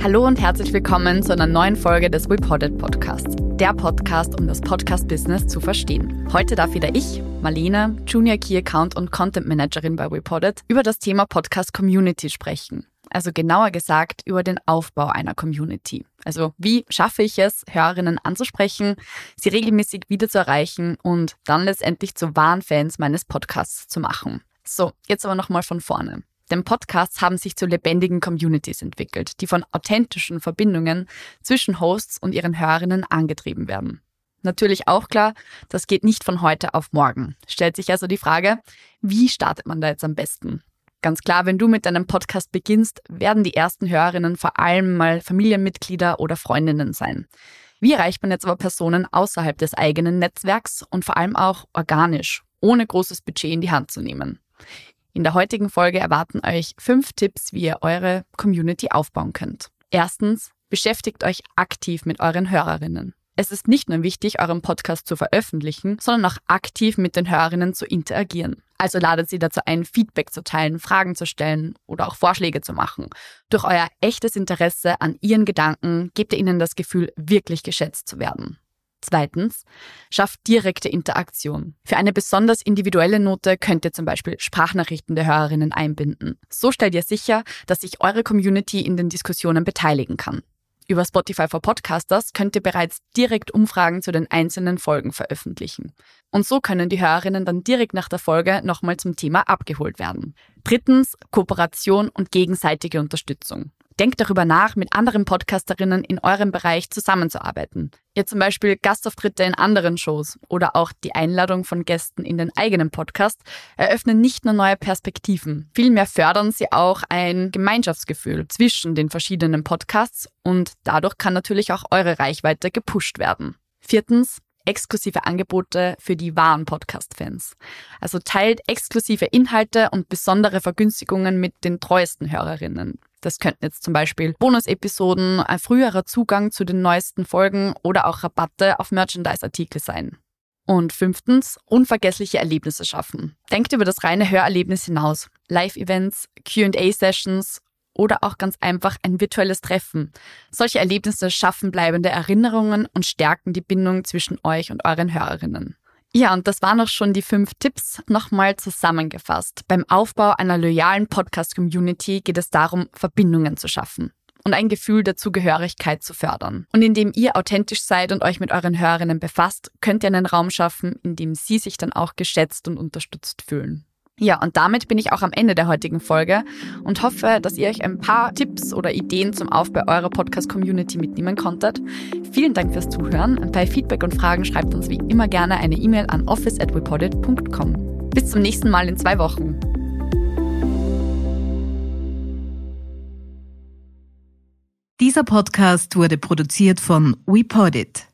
Hallo und herzlich willkommen zu einer neuen Folge des Reported Podcasts. Der Podcast, um das Podcast-Business zu verstehen. Heute darf wieder ich, Marlene, Junior Key Account und Content Managerin bei Reported, über das Thema Podcast Community sprechen. Also genauer gesagt über den Aufbau einer Community. Also wie schaffe ich es, Hörerinnen anzusprechen, sie regelmäßig wieder zu erreichen und dann letztendlich zu wahren Fans meines Podcasts zu machen. So, jetzt aber nochmal von vorne. Denn Podcasts haben sich zu lebendigen Communities entwickelt, die von authentischen Verbindungen zwischen Hosts und ihren Hörerinnen angetrieben werden. Natürlich auch klar, das geht nicht von heute auf morgen. Stellt sich also die Frage, wie startet man da jetzt am besten? Ganz klar, wenn du mit deinem Podcast beginnst, werden die ersten Hörerinnen vor allem mal Familienmitglieder oder Freundinnen sein. Wie erreicht man jetzt aber Personen außerhalb des eigenen Netzwerks und vor allem auch organisch, ohne großes Budget in die Hand zu nehmen? In der heutigen Folge erwarten euch fünf Tipps, wie ihr eure Community aufbauen könnt. Erstens, beschäftigt euch aktiv mit euren Hörerinnen. Es ist nicht nur wichtig, euren Podcast zu veröffentlichen, sondern auch aktiv mit den Hörerinnen zu interagieren. Also ladet sie dazu ein, Feedback zu teilen, Fragen zu stellen oder auch Vorschläge zu machen. Durch euer echtes Interesse an ihren Gedanken gebt ihr ihnen das Gefühl, wirklich geschätzt zu werden. Zweitens, schafft direkte Interaktion. Für eine besonders individuelle Note könnt ihr zum Beispiel Sprachnachrichten der Hörerinnen einbinden. So stellt ihr sicher, dass sich eure Community in den Diskussionen beteiligen kann. Über Spotify for Podcasters könnt ihr bereits direkt Umfragen zu den einzelnen Folgen veröffentlichen. Und so können die Hörerinnen dann direkt nach der Folge nochmal zum Thema abgeholt werden. Drittens, Kooperation und gegenseitige Unterstützung. Denkt darüber nach, mit anderen Podcasterinnen in eurem Bereich zusammenzuarbeiten. Ihr zum Beispiel Gastauftritte in anderen Shows oder auch die Einladung von Gästen in den eigenen Podcast eröffnen nicht nur neue Perspektiven, vielmehr fördern sie auch ein Gemeinschaftsgefühl zwischen den verschiedenen Podcasts und dadurch kann natürlich auch eure Reichweite gepusht werden. Viertens, exklusive Angebote für die wahren Podcast-Fans. Also teilt exklusive Inhalte und besondere Vergünstigungen mit den treuesten Hörerinnen. Das könnten jetzt zum Beispiel Bonus-Episoden, ein früherer Zugang zu den neuesten Folgen oder auch Rabatte auf Merchandise-Artikel sein. Und fünftens, unvergessliche Erlebnisse schaffen. Denkt über das reine Hörerlebnis hinaus. Live-Events, QA-Sessions oder auch ganz einfach ein virtuelles Treffen. Solche Erlebnisse schaffen bleibende Erinnerungen und stärken die Bindung zwischen euch und euren Hörerinnen. Ja, und das waren auch schon die fünf Tipps. Nochmal zusammengefasst. Beim Aufbau einer loyalen Podcast-Community geht es darum, Verbindungen zu schaffen und ein Gefühl der Zugehörigkeit zu fördern. Und indem ihr authentisch seid und euch mit euren Hörerinnen befasst, könnt ihr einen Raum schaffen, in dem sie sich dann auch geschätzt und unterstützt fühlen. Ja, und damit bin ich auch am Ende der heutigen Folge und hoffe, dass ihr euch ein paar Tipps oder Ideen zum Aufbau eurer Podcast-Community mitnehmen konntet. Vielen Dank fürs Zuhören. Bei Feedback und Fragen schreibt uns wie immer gerne eine E-Mail an office@reported.com. Bis zum nächsten Mal in zwei Wochen. Dieser Podcast wurde produziert von WePodit.